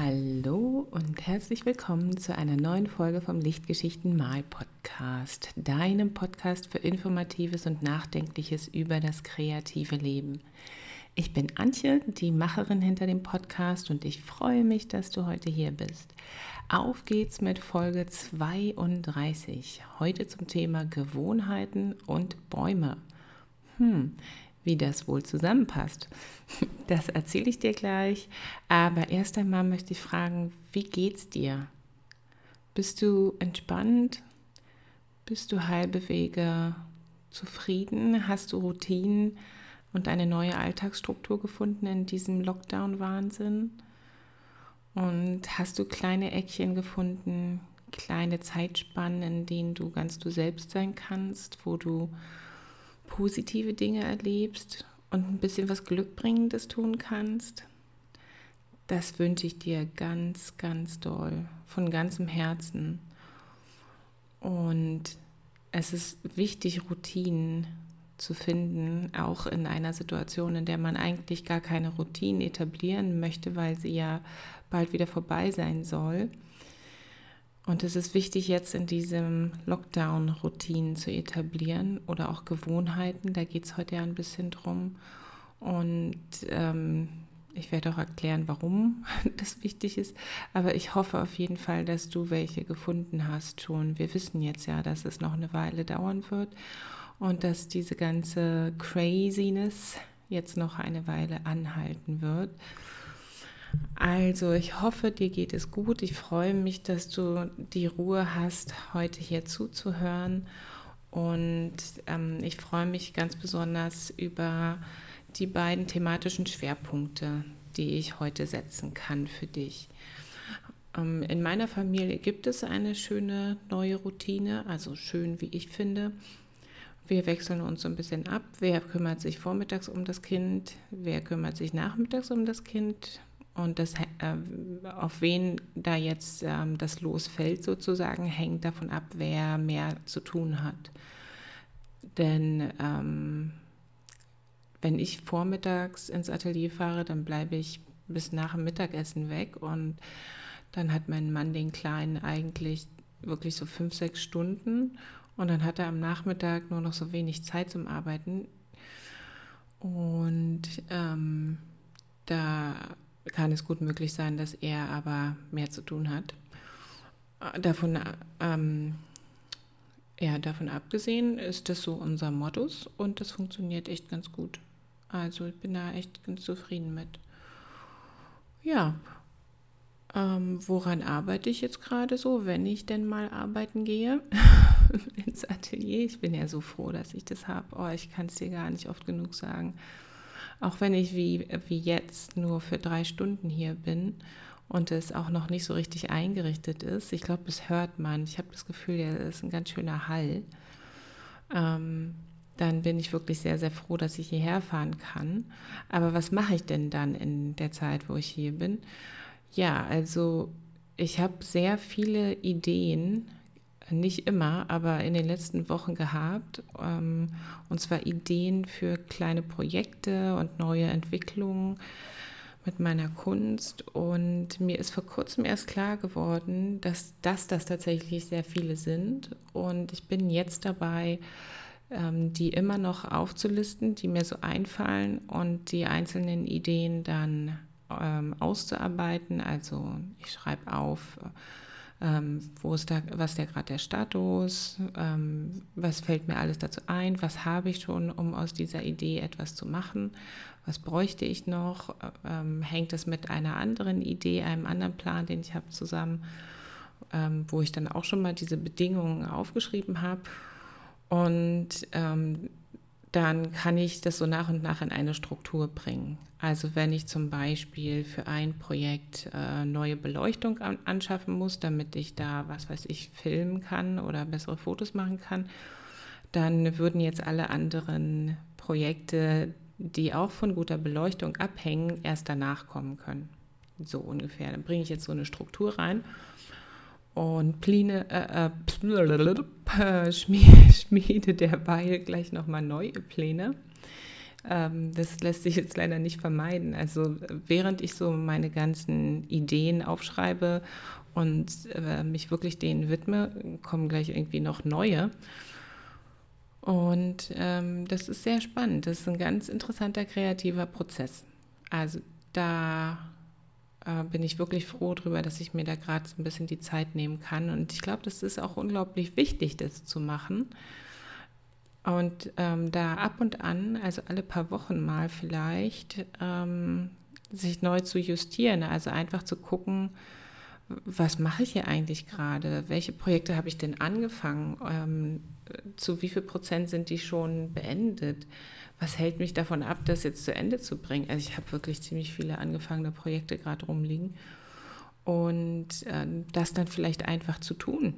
Hallo und herzlich willkommen zu einer neuen Folge vom Lichtgeschichten Mal Podcast, deinem Podcast für informatives und nachdenkliches über das kreative Leben. Ich bin Antje, die Macherin hinter dem Podcast und ich freue mich, dass du heute hier bist. Auf geht's mit Folge 32. Heute zum Thema Gewohnheiten und Bäume. Hm, wie das wohl zusammenpasst, das erzähle ich dir gleich. Aber erst einmal möchte ich fragen, wie geht's dir? Bist du entspannt? Bist du halbe Wege zufrieden? Hast du Routinen und eine neue Alltagsstruktur gefunden in diesem Lockdown-Wahnsinn? Und hast du kleine Eckchen gefunden, kleine Zeitspannen, in denen du ganz du selbst sein kannst, wo du positive Dinge erlebst und ein bisschen was Glückbringendes tun kannst, das wünsche ich dir ganz, ganz doll, von ganzem Herzen. Und es ist wichtig, Routinen zu finden, auch in einer Situation, in der man eigentlich gar keine Routinen etablieren möchte, weil sie ja bald wieder vorbei sein soll. Und es ist wichtig, jetzt in diesem Lockdown Routinen zu etablieren oder auch Gewohnheiten. Da geht es heute ja ein bisschen drum. Und ähm, ich werde auch erklären, warum das wichtig ist. Aber ich hoffe auf jeden Fall, dass du welche gefunden hast schon. Wir wissen jetzt ja, dass es noch eine Weile dauern wird und dass diese ganze Craziness jetzt noch eine Weile anhalten wird. Also ich hoffe, dir geht es gut. Ich freue mich, dass du die Ruhe hast, heute hier zuzuhören. Und ähm, ich freue mich ganz besonders über die beiden thematischen Schwerpunkte, die ich heute setzen kann für dich. Ähm, in meiner Familie gibt es eine schöne neue Routine, also schön, wie ich finde. Wir wechseln uns so ein bisschen ab. Wer kümmert sich vormittags um das Kind? Wer kümmert sich nachmittags um das Kind? Und das, äh, auf wen da jetzt äh, das losfällt sozusagen, hängt davon ab, wer mehr zu tun hat. Denn ähm, wenn ich vormittags ins Atelier fahre, dann bleibe ich bis nach dem Mittagessen weg und dann hat mein Mann den Kleinen eigentlich wirklich so fünf, sechs Stunden und dann hat er am Nachmittag nur noch so wenig Zeit zum Arbeiten. Und ähm, da kann es gut möglich sein, dass er aber mehr zu tun hat. Davon, ähm, ja, davon abgesehen ist das so unser Modus und das funktioniert echt ganz gut. Also ich bin da echt ganz zufrieden mit. Ja, ähm, woran arbeite ich jetzt gerade so, wenn ich denn mal arbeiten gehe ins Atelier? Ich bin ja so froh, dass ich das habe. Oh, ich kann es dir gar nicht oft genug sagen auch wenn ich wie, wie jetzt nur für drei Stunden hier bin und es auch noch nicht so richtig eingerichtet ist, ich glaube, das hört man. Ich habe das Gefühl, ja, das ist ein ganz schöner Hall. Ähm, dann bin ich wirklich sehr, sehr froh, dass ich hierher fahren kann. Aber was mache ich denn dann in der Zeit, wo ich hier bin? Ja, also ich habe sehr viele Ideen, nicht immer, aber in den letzten Wochen gehabt. Ähm, und zwar Ideen für kleine Projekte und neue Entwicklungen mit meiner Kunst. Und mir ist vor kurzem erst klar geworden, dass das, das tatsächlich sehr viele sind. Und ich bin jetzt dabei, ähm, die immer noch aufzulisten, die mir so einfallen und die einzelnen Ideen dann ähm, auszuarbeiten. Also ich schreibe auf, ähm, wo ist da, was ist da gerade der Status, ähm, was fällt mir alles dazu ein, was habe ich schon, um aus dieser Idee etwas zu machen, was bräuchte ich noch, ähm, hängt das mit einer anderen Idee, einem anderen Plan, den ich habe zusammen, ähm, wo ich dann auch schon mal diese Bedingungen aufgeschrieben habe. Und ähm, dann kann ich das so nach und nach in eine Struktur bringen. Also wenn ich zum Beispiel für ein Projekt äh, neue Beleuchtung an, anschaffen muss, damit ich da, was weiß ich, filmen kann oder bessere Fotos machen kann, dann würden jetzt alle anderen Projekte, die auch von guter Beleuchtung abhängen, erst danach kommen können. So ungefähr. Dann bringe ich jetzt so eine Struktur rein und Pline, äh, äh, schmiede derweil gleich nochmal neue Pläne. Ähm, das lässt sich jetzt leider nicht vermeiden. Also während ich so meine ganzen Ideen aufschreibe und äh, mich wirklich denen widme, kommen gleich irgendwie noch neue. Und ähm, das ist sehr spannend. Das ist ein ganz interessanter kreativer Prozess. Also da äh, bin ich wirklich froh darüber, dass ich mir da gerade so ein bisschen die Zeit nehmen kann. Und ich glaube, das ist auch unglaublich wichtig, das zu machen. Und ähm, da ab und an, also alle paar Wochen mal vielleicht, ähm, sich neu zu justieren. Also einfach zu gucken, was mache ich hier eigentlich gerade? Welche Projekte habe ich denn angefangen? Ähm, zu wie viel Prozent sind die schon beendet? Was hält mich davon ab, das jetzt zu Ende zu bringen? Also ich habe wirklich ziemlich viele angefangene Projekte gerade rumliegen. Und äh, das dann vielleicht einfach zu tun.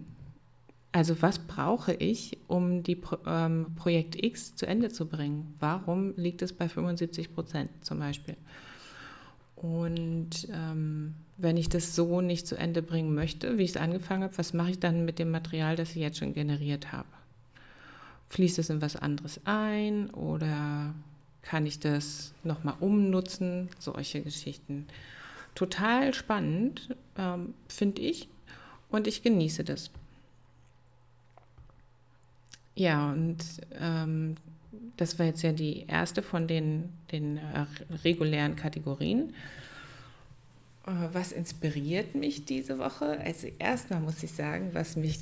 Also was brauche ich, um die Pro ähm, Projekt X zu Ende zu bringen? Warum liegt es bei 75 Prozent zum Beispiel? Und ähm, wenn ich das so nicht zu Ende bringen möchte, wie ich es angefangen habe, was mache ich dann mit dem Material, das ich jetzt schon generiert habe? Fließt es in was anderes ein oder kann ich das nochmal umnutzen? Solche Geschichten. Total spannend, ähm, finde ich, und ich genieße das. Ja, und ähm, das war jetzt ja die erste von den, den äh, regulären Kategorien. Äh, was inspiriert mich diese Woche? Also erstmal muss ich sagen, was mich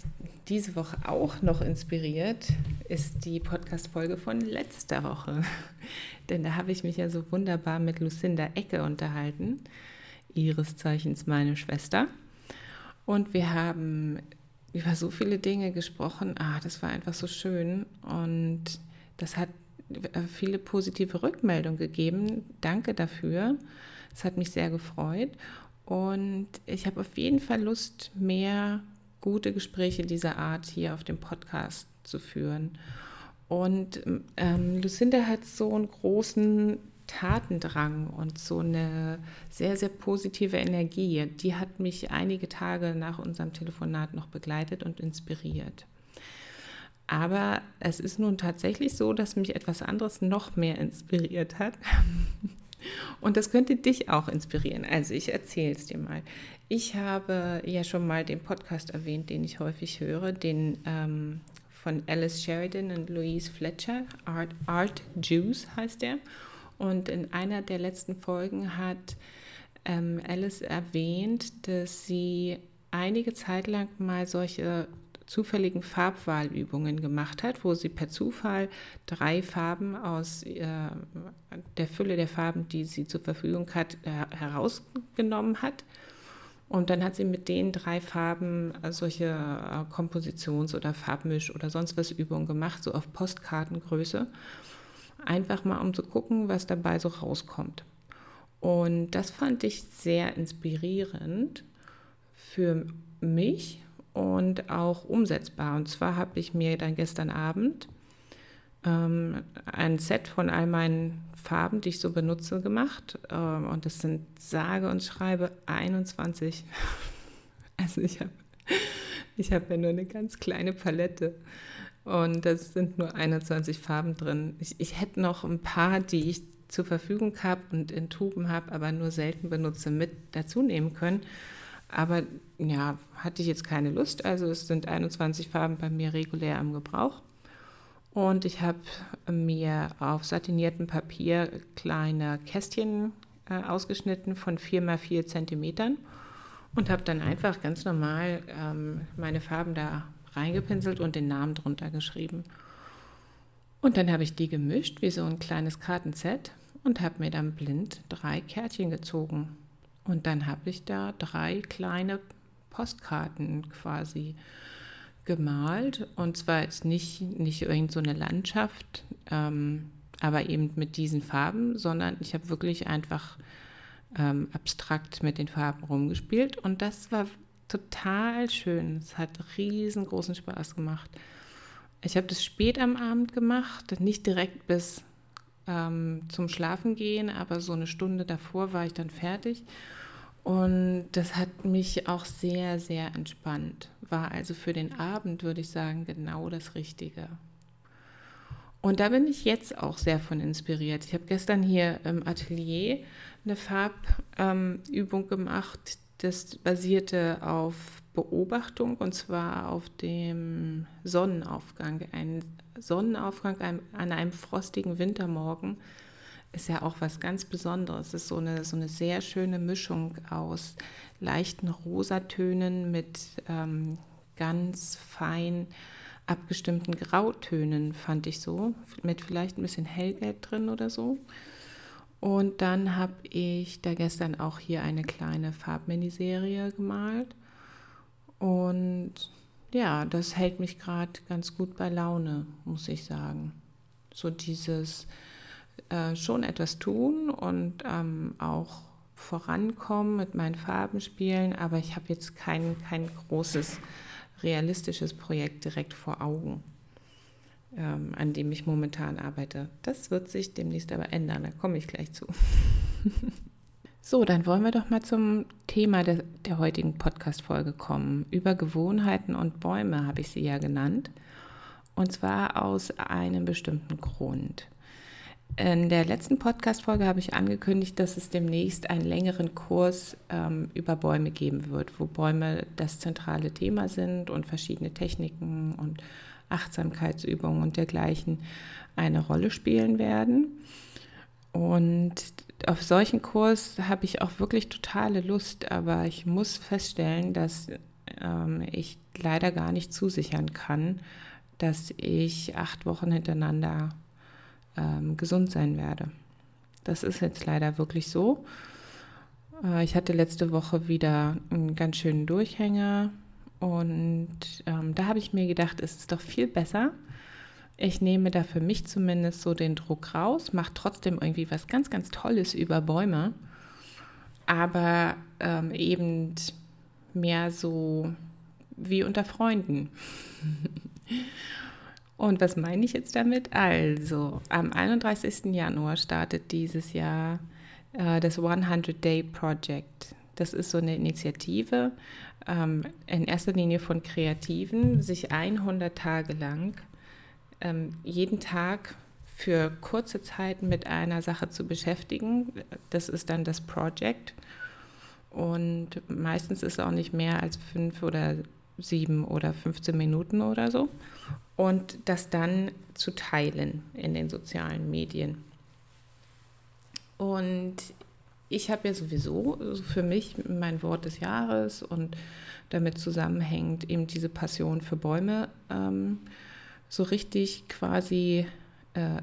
diese Woche auch noch inspiriert, ist die Podcast-Folge von letzter Woche. Denn da habe ich mich ja so wunderbar mit Lucinda Ecke unterhalten, ihres Zeichens meine Schwester. Und wir haben über so viele Dinge gesprochen. Ah, das war einfach so schön. Und das hat äh, viele positive Rückmeldungen gegeben. Danke dafür. Es hat mich sehr gefreut. Und ich habe auf jeden Fall Lust, mehr gute Gespräche dieser Art hier auf dem Podcast zu führen. Und ähm, Lucinda hat so einen großen Tatendrang und so eine sehr, sehr positive Energie. Die hat mich einige Tage nach unserem Telefonat noch begleitet und inspiriert. Aber es ist nun tatsächlich so, dass mich etwas anderes noch mehr inspiriert hat. Und das könnte dich auch inspirieren. Also ich erzähle es dir mal. Ich habe ja schon mal den Podcast erwähnt, den ich häufig höre, den ähm, von Alice Sheridan und Louise Fletcher, Art, Art Juice heißt der. Und in einer der letzten Folgen hat ähm, Alice erwähnt, dass sie einige Zeit lang mal solche zufälligen Farbwahlübungen gemacht hat, wo sie per Zufall drei Farben aus äh, der Fülle der Farben, die sie zur Verfügung hat, äh, herausgenommen hat. Und dann hat sie mit den drei Farben äh, solche äh, Kompositions- oder Farbmisch- oder sonst was Übungen gemacht, so auf Postkartengröße. Einfach mal, um zu gucken, was dabei so rauskommt. Und das fand ich sehr inspirierend für mich und auch umsetzbar. Und zwar habe ich mir dann gestern Abend ähm, ein Set von all meinen Farben, die ich so benutze, gemacht. Ähm, und das sind sage und schreibe 21. also ich habe ich hab ja nur eine ganz kleine Palette. Und das sind nur 21 Farben drin. Ich, ich hätte noch ein paar, die ich zur Verfügung habe und in Tuben habe, aber nur selten benutze, mit dazu nehmen können. Aber ja, hatte ich jetzt keine Lust. Also es sind 21 Farben bei mir regulär im Gebrauch. Und ich habe mir auf satiniertem Papier kleine Kästchen äh, ausgeschnitten von 4 x 4 Zentimetern und habe dann einfach ganz normal ähm, meine Farben da reingepinselt und den Namen drunter geschrieben. Und dann habe ich die gemischt wie so ein kleines Kartenset und habe mir dann blind drei Kärtchen gezogen. Und dann habe ich da drei kleine Postkarten quasi gemalt. Und zwar jetzt nicht, nicht irgend so eine Landschaft, ähm, aber eben mit diesen Farben, sondern ich habe wirklich einfach ähm, abstrakt mit den Farben rumgespielt. Und das war total schön. Es hat riesengroßen Spaß gemacht. Ich habe das spät am Abend gemacht, nicht direkt bis ähm, zum Schlafen gehen, aber so eine Stunde davor war ich dann fertig. Und das hat mich auch sehr, sehr entspannt. War also für den Abend, würde ich sagen, genau das Richtige. Und da bin ich jetzt auch sehr von inspiriert. Ich habe gestern hier im Atelier eine Farbübung ähm, gemacht. Das basierte auf Beobachtung und zwar auf dem Sonnenaufgang. Ein Sonnenaufgang an einem frostigen Wintermorgen ist ja auch was ganz Besonderes. Es ist so eine, so eine sehr schöne Mischung aus leichten Rosatönen mit ähm, ganz fein abgestimmten Grautönen, fand ich so, mit vielleicht ein bisschen Hellgelb drin oder so. Und dann habe ich da gestern auch hier eine kleine Farbminiserie gemalt. Und ja, das hält mich gerade ganz gut bei Laune, muss ich sagen. So dieses äh, schon etwas tun und ähm, auch vorankommen mit meinen Farben spielen, aber ich habe jetzt kein, kein großes realistisches Projekt direkt vor Augen, ähm, an dem ich momentan arbeite. Das wird sich demnächst aber ändern, da komme ich gleich zu. so, dann wollen wir doch mal zum Thema der, der heutigen Podcast-Folge kommen. Über Gewohnheiten und Bäume habe ich sie ja genannt. Und zwar aus einem bestimmten Grund. In der letzten Podcast-Folge habe ich angekündigt, dass es demnächst einen längeren Kurs ähm, über Bäume geben wird, wo Bäume das zentrale Thema sind und verschiedene Techniken und Achtsamkeitsübungen und dergleichen eine Rolle spielen werden. Und auf solchen Kurs habe ich auch wirklich totale Lust, aber ich muss feststellen, dass ähm, ich leider gar nicht zusichern kann, dass ich acht Wochen hintereinander ähm, gesund sein werde. Das ist jetzt leider wirklich so. Äh, ich hatte letzte Woche wieder einen ganz schönen Durchhänger und ähm, da habe ich mir gedacht, es ist doch viel besser. Ich nehme da für mich zumindest so den Druck raus, mache trotzdem irgendwie was ganz, ganz Tolles über Bäume, aber ähm, eben mehr so wie unter Freunden. Und was meine ich jetzt damit? Also, am 31. Januar startet dieses Jahr äh, das 100 Day Project. Das ist so eine Initiative, ähm, in erster Linie von Kreativen, sich 100 Tage lang ähm, jeden Tag für kurze Zeit mit einer Sache zu beschäftigen. Das ist dann das Project. Und meistens ist es auch nicht mehr als fünf oder sieben oder 15 Minuten oder so und das dann zu teilen in den sozialen Medien. Und ich habe ja sowieso für mich mein Wort des Jahres und damit zusammenhängt eben diese Passion für Bäume ähm, so richtig quasi äh,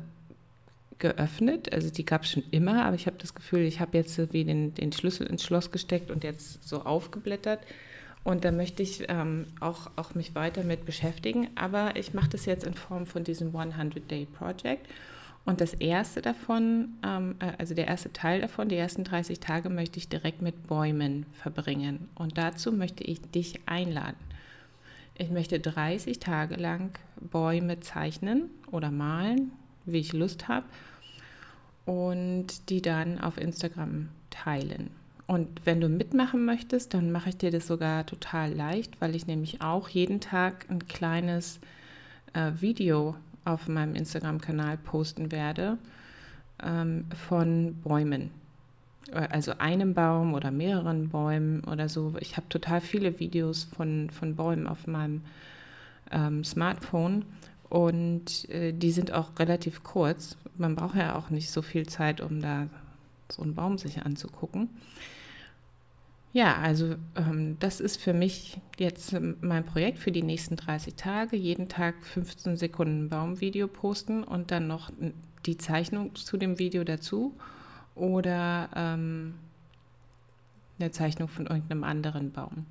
geöffnet. Also die gab es schon immer, aber ich habe das Gefühl, ich habe jetzt wie den, den Schlüssel ins Schloss gesteckt und jetzt so aufgeblättert und da möchte ich ähm, auch, auch mich weiter mit beschäftigen. Aber ich mache das jetzt in Form von diesem 100-Day-Project. Und das erste davon, ähm, äh, also der erste Teil davon, die ersten 30 Tage möchte ich direkt mit Bäumen verbringen. Und dazu möchte ich dich einladen. Ich möchte 30 Tage lang Bäume zeichnen oder malen, wie ich Lust habe, und die dann auf Instagram teilen. Und wenn du mitmachen möchtest, dann mache ich dir das sogar total leicht, weil ich nämlich auch jeden Tag ein kleines äh, Video auf meinem Instagram-Kanal posten werde ähm, von Bäumen. Äh, also einem Baum oder mehreren Bäumen oder so. Ich habe total viele Videos von, von Bäumen auf meinem ähm, Smartphone und äh, die sind auch relativ kurz. Man braucht ja auch nicht so viel Zeit, um da so einen Baum sich anzugucken. Ja, also ähm, das ist für mich jetzt mein Projekt für die nächsten 30 Tage. Jeden Tag 15 Sekunden Baumvideo posten und dann noch die Zeichnung zu dem Video dazu oder ähm, eine Zeichnung von irgendeinem anderen Baum.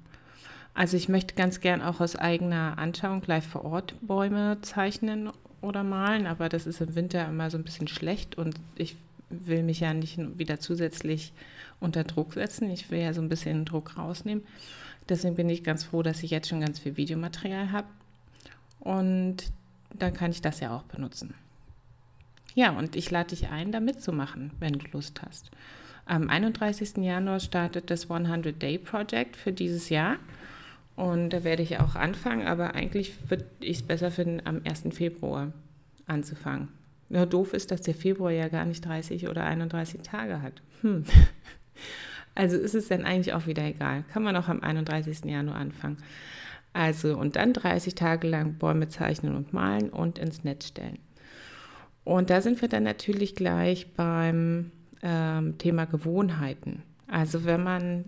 Also ich möchte ganz gern auch aus eigener Anschauung gleich vor Ort Bäume zeichnen oder malen, aber das ist im Winter immer so ein bisschen schlecht und ich will mich ja nicht wieder zusätzlich unter Druck setzen. Ich will ja so ein bisschen Druck rausnehmen. Deswegen bin ich ganz froh, dass ich jetzt schon ganz viel Videomaterial habe. Und dann kann ich das ja auch benutzen. Ja, und ich lade dich ein, da mitzumachen, wenn du Lust hast. Am 31. Januar startet das 100-Day-Project für dieses Jahr. Und da werde ich auch anfangen, aber eigentlich würde ich es besser finden am 1. Februar. anzufangen. Nur doof ist, dass der Februar ja gar nicht 30 oder 31 Tage hat. Hm. Also ist es dann eigentlich auch wieder egal. Kann man auch am 31. Januar anfangen. Also und dann 30 Tage lang Bäume zeichnen und malen und ins Netz stellen. Und da sind wir dann natürlich gleich beim ähm, Thema Gewohnheiten. Also wenn man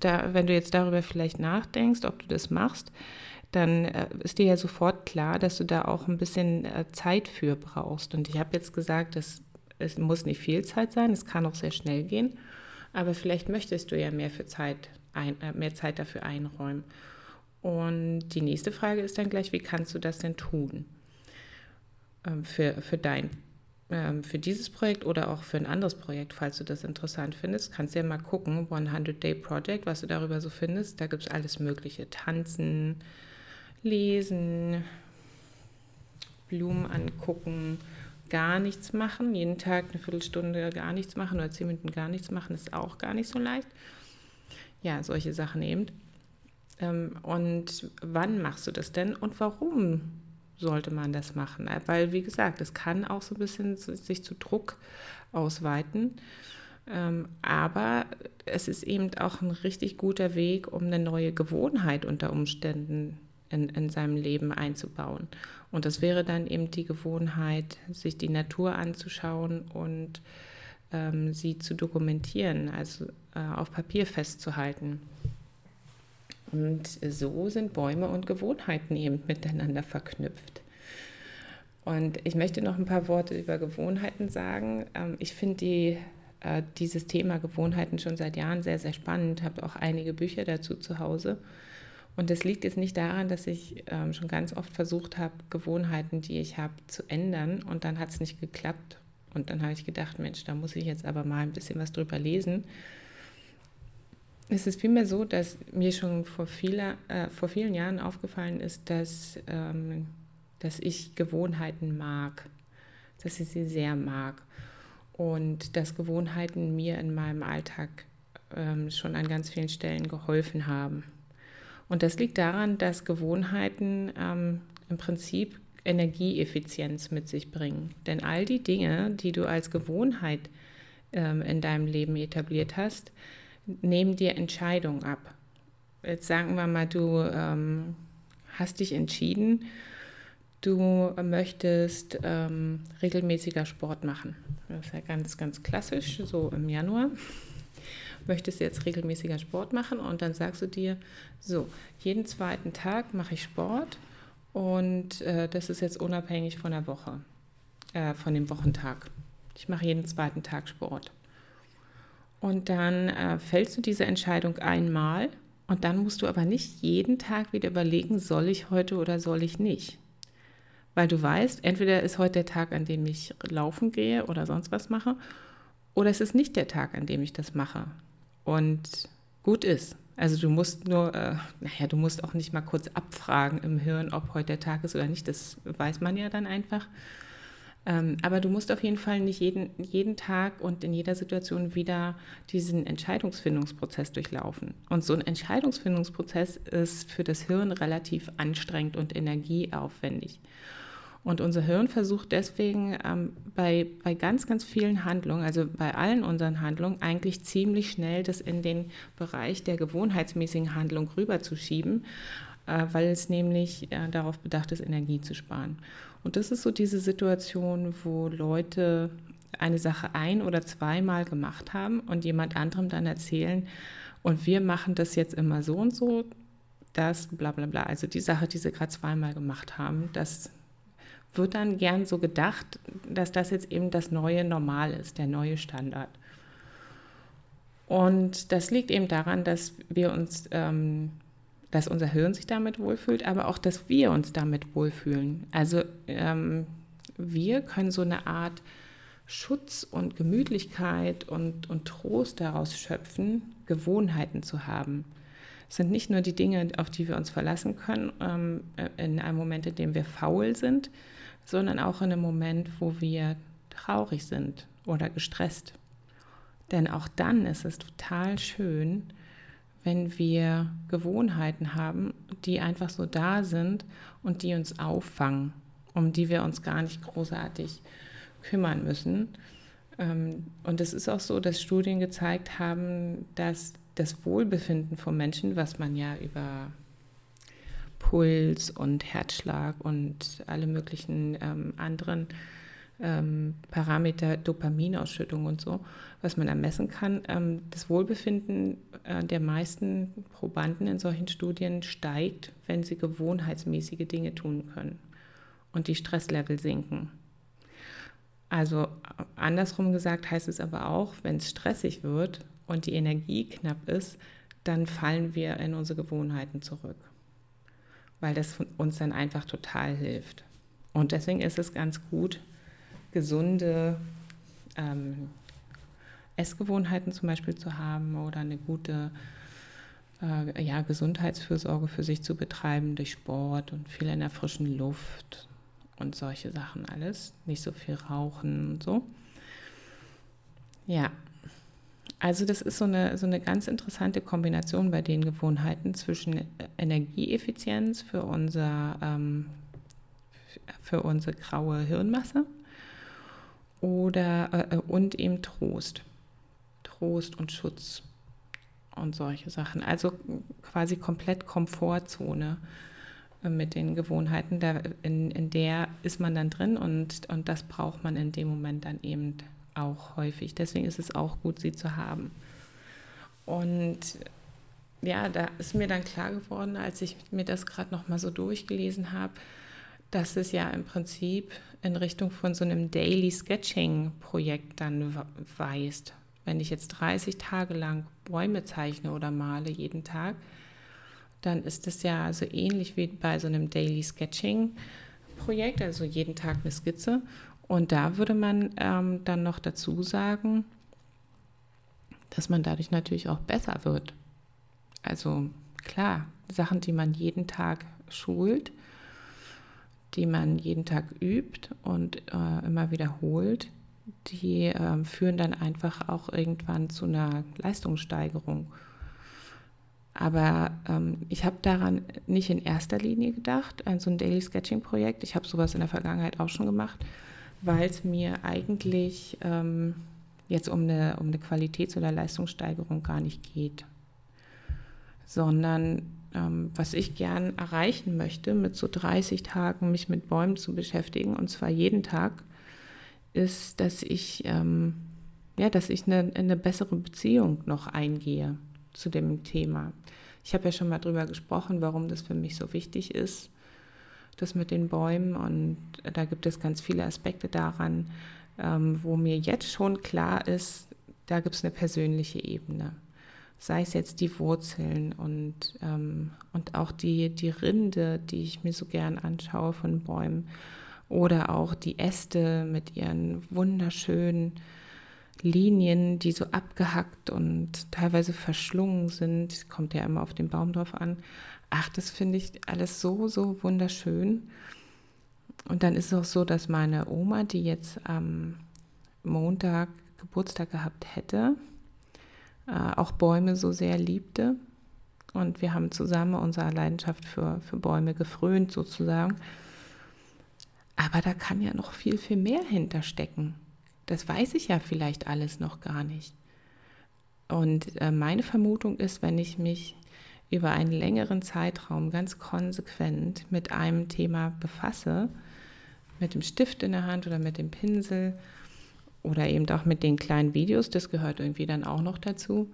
da, wenn du jetzt darüber vielleicht nachdenkst, ob du das machst, dann äh, ist dir ja sofort klar, dass du da auch ein bisschen äh, Zeit für brauchst. Und ich habe jetzt gesagt, dass es muss nicht viel Zeit sein, es kann auch sehr schnell gehen, aber vielleicht möchtest du ja mehr für Zeit ein, äh, mehr Zeit dafür einräumen. Und die nächste Frage ist dann gleich, wie kannst du das denn tun? Ähm, für, für dein ähm, für dieses Projekt oder auch für ein anderes Projekt, falls du das interessant findest, kannst du ja mal gucken, 100 Day Project, was du darüber so findest. Da gibt es alles Mögliche. Tanzen, lesen, Blumen angucken, gar nichts machen. Jeden Tag eine Viertelstunde gar nichts machen oder zehn Minuten gar nichts machen, ist auch gar nicht so leicht. Ja, solche Sachen eben. Ähm, und wann machst du das denn und warum sollte man das machen? Weil, wie gesagt, es kann auch so ein bisschen sich zu Druck ausweiten. Ähm, aber es ist eben auch ein richtig guter Weg, um eine neue Gewohnheit unter Umständen in, in seinem Leben einzubauen. Und das wäre dann eben die Gewohnheit, sich die Natur anzuschauen und ähm, sie zu dokumentieren, also äh, auf Papier festzuhalten. Und so sind Bäume und Gewohnheiten eben miteinander verknüpft. Und ich möchte noch ein paar Worte über Gewohnheiten sagen. Ähm, ich finde die, äh, dieses Thema Gewohnheiten schon seit Jahren sehr, sehr spannend, habe auch einige Bücher dazu zu Hause. Und das liegt jetzt nicht daran, dass ich ähm, schon ganz oft versucht habe, Gewohnheiten, die ich habe, zu ändern und dann hat es nicht geklappt. Und dann habe ich gedacht, Mensch, da muss ich jetzt aber mal ein bisschen was drüber lesen. Es ist vielmehr so, dass mir schon vor, vieler, äh, vor vielen Jahren aufgefallen ist, dass, ähm, dass ich Gewohnheiten mag, dass ich sie sehr mag und dass Gewohnheiten mir in meinem Alltag ähm, schon an ganz vielen Stellen geholfen haben. Und das liegt daran, dass Gewohnheiten ähm, im Prinzip Energieeffizienz mit sich bringen. Denn all die Dinge, die du als Gewohnheit ähm, in deinem Leben etabliert hast, nehmen dir Entscheidungen ab. Jetzt sagen wir mal, du ähm, hast dich entschieden, du möchtest ähm, regelmäßiger Sport machen. Das ist ja ganz, ganz klassisch, so im Januar. Möchtest du jetzt regelmäßiger Sport machen und dann sagst du dir, so, jeden zweiten Tag mache ich Sport und äh, das ist jetzt unabhängig von der Woche, äh, von dem Wochentag. Ich mache jeden zweiten Tag Sport. Und dann äh, fällst du diese Entscheidung einmal und dann musst du aber nicht jeden Tag wieder überlegen, soll ich heute oder soll ich nicht. Weil du weißt, entweder ist heute der Tag, an dem ich laufen gehe oder sonst was mache, oder es ist nicht der Tag, an dem ich das mache. Und gut ist. Also du musst nur, äh, naja, du musst auch nicht mal kurz abfragen im Hirn, ob heute der Tag ist oder nicht. Das weiß man ja dann einfach. Ähm, aber du musst auf jeden Fall nicht jeden, jeden Tag und in jeder Situation wieder diesen Entscheidungsfindungsprozess durchlaufen. Und so ein Entscheidungsfindungsprozess ist für das Hirn relativ anstrengend und energieaufwendig. Und unser Hirn versucht deswegen ähm, bei, bei ganz, ganz vielen Handlungen, also bei allen unseren Handlungen, eigentlich ziemlich schnell das in den Bereich der gewohnheitsmäßigen Handlung rüberzuschieben, äh, weil es nämlich äh, darauf bedacht ist, Energie zu sparen. Und das ist so diese Situation, wo Leute eine Sache ein- oder zweimal gemacht haben und jemand anderem dann erzählen, und wir machen das jetzt immer so und so, das bla bla bla. Also die Sache, die sie gerade zweimal gemacht haben, das wird dann gern so gedacht, dass das jetzt eben das neue Normal ist, der neue Standard. Und das liegt eben daran, dass wir uns ähm, dass unser Hirn sich damit wohlfühlt, aber auch, dass wir uns damit wohlfühlen. Also ähm, wir können so eine Art Schutz und Gemütlichkeit und, und Trost daraus schöpfen, Gewohnheiten zu haben. Es sind nicht nur die Dinge, auf die wir uns verlassen können, ähm, in einem Moment, in dem wir faul sind, sondern auch in einem Moment, wo wir traurig sind oder gestresst. Denn auch dann ist es total schön, wenn wir Gewohnheiten haben, die einfach so da sind und die uns auffangen um die wir uns gar nicht großartig kümmern müssen. Ähm, und es ist auch so, dass Studien gezeigt haben, dass das Wohlbefinden von Menschen, was man ja über Puls und Herzschlag und alle möglichen ähm, anderen ähm, Parameter, Dopaminausschüttung und so, was man ermessen kann. Ähm, das Wohlbefinden äh, der meisten Probanden in solchen Studien steigt, wenn sie gewohnheitsmäßige Dinge tun können und die Stresslevel sinken. Also äh, andersrum gesagt heißt es aber auch, wenn es stressig wird und die Energie knapp ist, dann fallen wir in unsere Gewohnheiten zurück, weil das uns dann einfach total hilft. Und deswegen ist es ganz gut, gesunde ähm, Essgewohnheiten zum Beispiel zu haben oder eine gute äh, ja, Gesundheitsfürsorge für sich zu betreiben durch Sport und viel in der frischen Luft und solche Sachen alles. Nicht so viel rauchen und so. Ja, also das ist so eine, so eine ganz interessante Kombination bei den Gewohnheiten zwischen Energieeffizienz für unser, ähm, für unsere graue Hirnmasse oder, äh, und eben Trost. Trost und Schutz und solche Sachen. Also quasi komplett Komfortzone äh, mit den Gewohnheiten. Da, in, in der ist man dann drin und, und das braucht man in dem Moment dann eben auch häufig. Deswegen ist es auch gut, sie zu haben. Und ja, da ist mir dann klar geworden, als ich mir das gerade noch mal so durchgelesen habe, dass es ja im Prinzip in Richtung von so einem Daily Sketching Projekt dann weist. Wenn ich jetzt 30 Tage lang Bäume zeichne oder male jeden Tag, dann ist das ja so ähnlich wie bei so einem Daily Sketching Projekt, also jeden Tag eine Skizze. Und da würde man ähm, dann noch dazu sagen, dass man dadurch natürlich auch besser wird. Also klar, Sachen, die man jeden Tag schult, die man jeden Tag übt und äh, immer wiederholt, die äh, führen dann einfach auch irgendwann zu einer Leistungssteigerung. Aber ähm, ich habe daran nicht in erster Linie gedacht, an so ein Daily Sketching Projekt. Ich habe sowas in der Vergangenheit auch schon gemacht weil es mir eigentlich ähm, jetzt um eine, um eine Qualitäts- oder Leistungssteigerung gar nicht geht, sondern ähm, was ich gern erreichen möchte, mit so 30 Tagen mich mit Bäumen zu beschäftigen, und zwar jeden Tag, ist, dass ich, ähm, ja, dass ich eine, eine bessere Beziehung noch eingehe zu dem Thema. Ich habe ja schon mal darüber gesprochen, warum das für mich so wichtig ist das mit den Bäumen. Und da gibt es ganz viele Aspekte daran, ähm, wo mir jetzt schon klar ist, da gibt es eine persönliche Ebene. Sei es jetzt die Wurzeln und, ähm, und auch die, die Rinde, die ich mir so gern anschaue von Bäumen. Oder auch die Äste mit ihren wunderschönen Linien, die so abgehackt und teilweise verschlungen sind. Kommt ja immer auf den Baum drauf an. Ach, das finde ich alles so, so wunderschön. Und dann ist es auch so, dass meine Oma, die jetzt am Montag Geburtstag gehabt hätte, äh, auch Bäume so sehr liebte. Und wir haben zusammen unsere Leidenschaft für, für Bäume gefrönt sozusagen. Aber da kann ja noch viel, viel mehr hinterstecken. Das weiß ich ja vielleicht alles noch gar nicht. Und äh, meine Vermutung ist, wenn ich mich über einen längeren Zeitraum ganz konsequent mit einem Thema befasse, mit dem Stift in der Hand oder mit dem Pinsel oder eben auch mit den kleinen Videos, das gehört irgendwie dann auch noch dazu,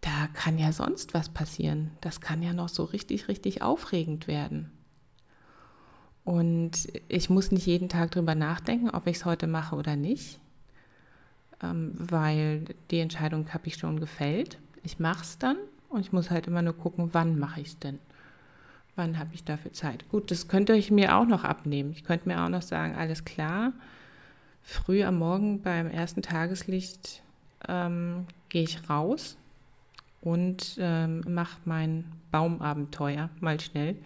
da kann ja sonst was passieren. Das kann ja noch so richtig, richtig aufregend werden. Und ich muss nicht jeden Tag drüber nachdenken, ob ich es heute mache oder nicht, ähm, weil die Entscheidung habe ich schon gefällt. Ich mache es dann und ich muss halt immer nur gucken, wann mache ich es denn? Wann habe ich dafür Zeit? Gut, das könnte ich mir auch noch abnehmen. Ich könnte mir auch noch sagen, alles klar, früh am Morgen beim ersten Tageslicht ähm, gehe ich raus und ähm, mache mein Baumabenteuer mal schnell.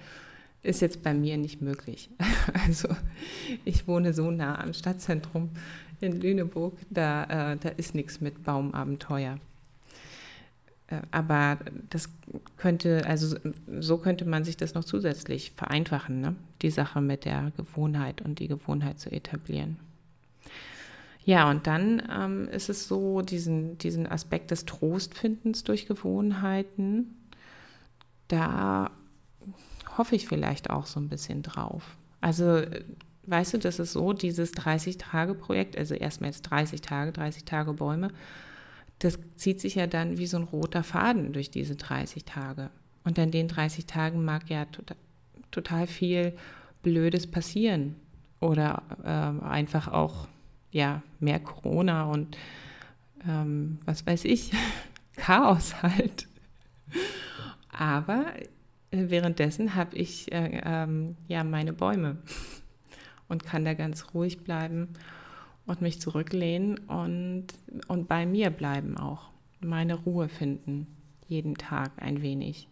Ist jetzt bei mir nicht möglich. Also ich wohne so nah am Stadtzentrum in Lüneburg, da, äh, da ist nichts mit Baumabenteuer. Äh, aber das könnte, also so könnte man sich das noch zusätzlich vereinfachen, ne? die Sache mit der Gewohnheit und die Gewohnheit zu etablieren. Ja, und dann ähm, ist es so, diesen, diesen Aspekt des Trostfindens durch Gewohnheiten, da hoffe ich vielleicht auch so ein bisschen drauf. Also, weißt du, das ist so, dieses 30-Tage-Projekt, also erstmal jetzt 30 Tage, 30 Tage Bäume, das zieht sich ja dann wie so ein roter Faden durch diese 30 Tage. Und an den 30 Tagen mag ja total, total viel Blödes passieren oder äh, einfach auch ja mehr Corona und ähm, was weiß ich, Chaos halt. Aber äh, währenddessen habe ich äh, ähm, ja meine Bäume und kann da ganz ruhig bleiben und mich zurücklehnen und, und bei mir bleiben auch. Meine Ruhe finden, jeden Tag ein wenig.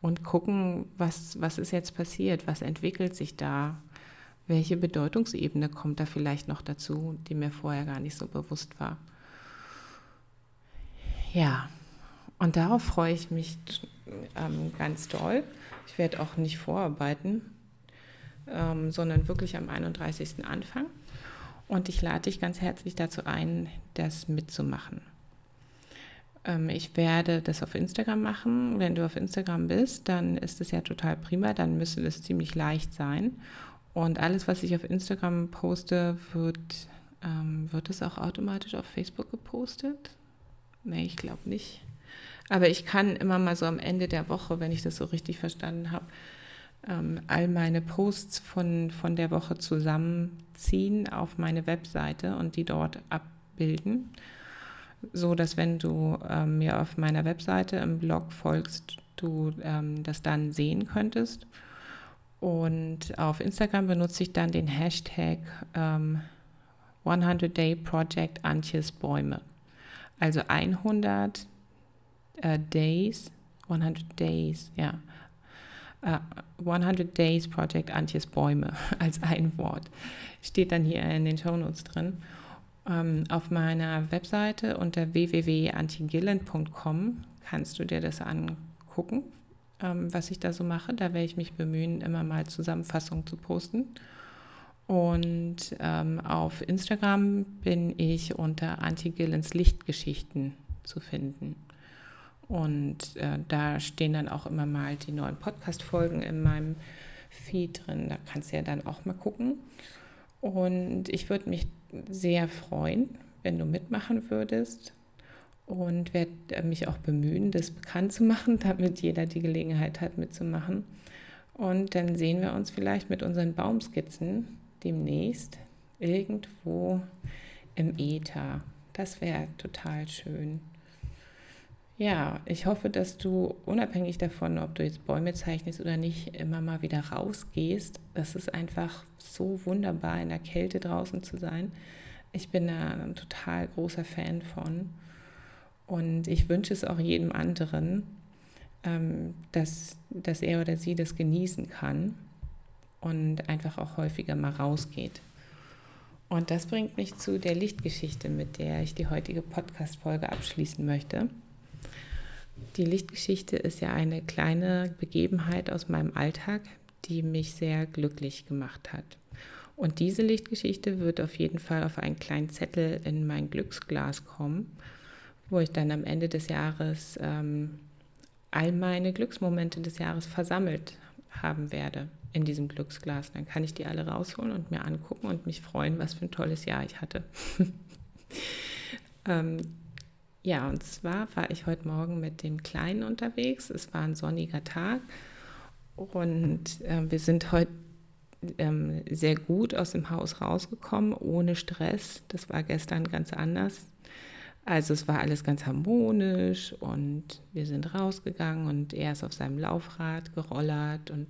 Und gucken, was, was ist jetzt passiert, was entwickelt sich da, welche Bedeutungsebene kommt da vielleicht noch dazu, die mir vorher gar nicht so bewusst war. Ja, und darauf freue ich mich ähm, ganz doll. Ich werde auch nicht vorarbeiten, ähm, sondern wirklich am 31. anfangen. Und ich lade dich ganz herzlich dazu ein, das mitzumachen. Ähm, ich werde das auf Instagram machen. Wenn du auf Instagram bist, dann ist es ja total prima, dann müsste es ziemlich leicht sein. Und alles, was ich auf Instagram poste, wird, ähm, wird es auch automatisch auf Facebook gepostet? Nee, ich glaube nicht. Aber ich kann immer mal so am Ende der Woche, wenn ich das so richtig verstanden habe, ähm, all meine Posts von, von der Woche zusammenziehen auf meine Webseite und die dort abbilden, so dass wenn du ähm, mir auf meiner Webseite im Blog folgst, du ähm, das dann sehen könntest. Und auf Instagram benutze ich dann den Hashtag ähm, 100 Day Project Antjes Bäume. Also 100 äh, Days, 100 Days, ja. Uh, äh, 100 Days Project Antjes Bäume als ein Wort. Steht dann hier in den Shownotes drin. Ähm, auf meiner Webseite unter www.antigillen.com kannst du dir das angucken ähm, was ich da so mache. Da werde ich mich bemühen, immer mal Zusammenfassungen zu posten. Und ähm, auf Instagram bin ich unter Anti-Gillens Lichtgeschichten zu finden. Und äh, da stehen dann auch immer mal die neuen Podcast-Folgen in meinem Feed drin. Da kannst du ja dann auch mal gucken. Und ich würde mich sehr freuen, wenn du mitmachen würdest und werde äh, mich auch bemühen, das bekannt zu machen, damit jeder die Gelegenheit hat, mitzumachen. Und dann sehen wir uns vielleicht mit unseren Baumskizzen demnächst irgendwo im Äther. Das wäre total schön. Ja, ich hoffe, dass du unabhängig davon, ob du jetzt Bäume zeichnest oder nicht, immer mal wieder rausgehst. Es ist einfach so wunderbar, in der Kälte draußen zu sein. Ich bin da ein total großer Fan von. Und ich wünsche es auch jedem anderen, ähm, dass, dass er oder sie das genießen kann und einfach auch häufiger mal rausgeht. Und das bringt mich zu der Lichtgeschichte, mit der ich die heutige Podcast-Folge abschließen möchte. Die Lichtgeschichte ist ja eine kleine Begebenheit aus meinem Alltag, die mich sehr glücklich gemacht hat. Und diese Lichtgeschichte wird auf jeden Fall auf einen kleinen Zettel in mein Glücksglas kommen wo ich dann am Ende des Jahres ähm, all meine Glücksmomente des Jahres versammelt haben werde in diesem Glücksglas. Dann kann ich die alle rausholen und mir angucken und mich freuen, was für ein tolles Jahr ich hatte. ähm, ja, und zwar war ich heute Morgen mit dem Kleinen unterwegs. Es war ein sonniger Tag und äh, wir sind heute ähm, sehr gut aus dem Haus rausgekommen, ohne Stress. Das war gestern ganz anders. Also es war alles ganz harmonisch und wir sind rausgegangen und er ist auf seinem Laufrad gerollert und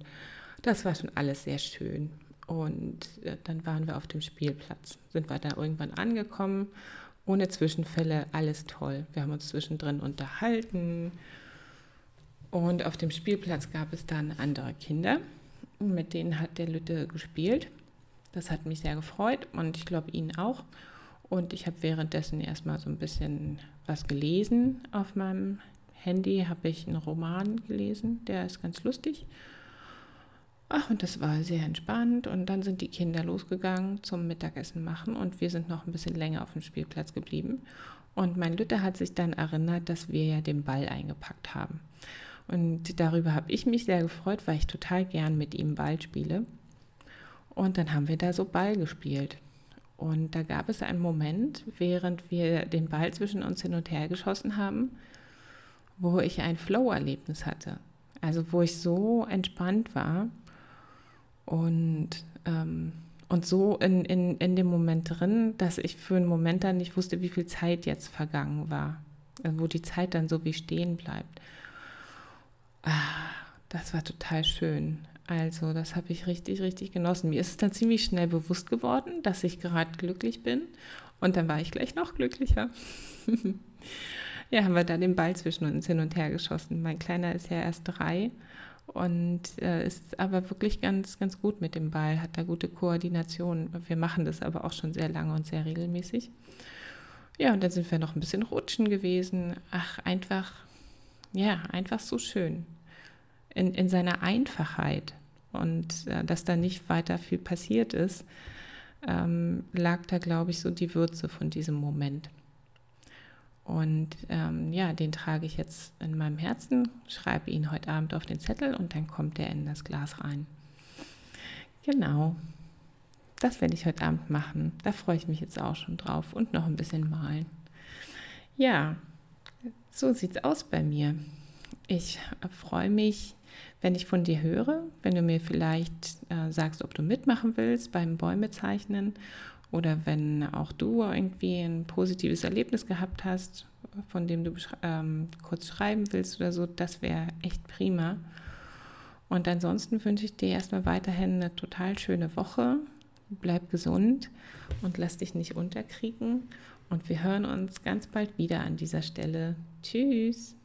das war schon alles sehr schön. Und äh, dann waren wir auf dem Spielplatz, sind wir da irgendwann angekommen, ohne Zwischenfälle, alles toll. Wir haben uns zwischendrin unterhalten und auf dem Spielplatz gab es dann andere Kinder, mit denen hat der Lütte gespielt. Das hat mich sehr gefreut und ich glaube ihn auch. Und ich habe währenddessen erstmal so ein bisschen was gelesen auf meinem Handy, habe ich einen Roman gelesen, der ist ganz lustig. Ach, und das war sehr entspannt. Und dann sind die Kinder losgegangen zum Mittagessen machen und wir sind noch ein bisschen länger auf dem Spielplatz geblieben. Und mein Lütte hat sich dann erinnert, dass wir ja den Ball eingepackt haben. Und darüber habe ich mich sehr gefreut, weil ich total gern mit ihm Ball spiele. Und dann haben wir da so Ball gespielt. Und da gab es einen Moment, während wir den Ball zwischen uns hin und her geschossen haben, wo ich ein Flow-Erlebnis hatte. Also wo ich so entspannt war und, ähm, und so in, in, in dem Moment drin, dass ich für einen Moment dann nicht wusste, wie viel Zeit jetzt vergangen war. Also wo die Zeit dann so wie stehen bleibt. Ah, das war total schön. Also das habe ich richtig, richtig genossen. Mir ist es dann ziemlich schnell bewusst geworden, dass ich gerade glücklich bin. Und dann war ich gleich noch glücklicher. ja, haben wir da den Ball zwischen uns hin und her geschossen. Mein Kleiner ist ja erst drei und äh, ist aber wirklich ganz, ganz gut mit dem Ball, hat da gute Koordination. Wir machen das aber auch schon sehr lange und sehr regelmäßig. Ja, und dann sind wir noch ein bisschen rutschen gewesen. Ach, einfach, ja, einfach so schön in, in seiner Einfachheit und äh, dass da nicht weiter viel passiert ist, ähm, lag da, glaube ich, so die Würze von diesem Moment. Und ähm, ja, den trage ich jetzt in meinem Herzen, schreibe ihn heute Abend auf den Zettel und dann kommt er in das Glas rein. Genau, das werde ich heute Abend machen. Da freue ich mich jetzt auch schon drauf und noch ein bisschen malen. Ja, so sieht es aus bei mir. Ich freue mich wenn ich von dir höre, wenn du mir vielleicht äh, sagst, ob du mitmachen willst beim Bäume zeichnen oder wenn auch du irgendwie ein positives Erlebnis gehabt hast, von dem du ähm, kurz schreiben willst oder so, das wäre echt prima. Und ansonsten wünsche ich dir erstmal weiterhin eine total schöne Woche. Bleib gesund und lass dich nicht unterkriegen. Und wir hören uns ganz bald wieder an dieser Stelle. Tschüss.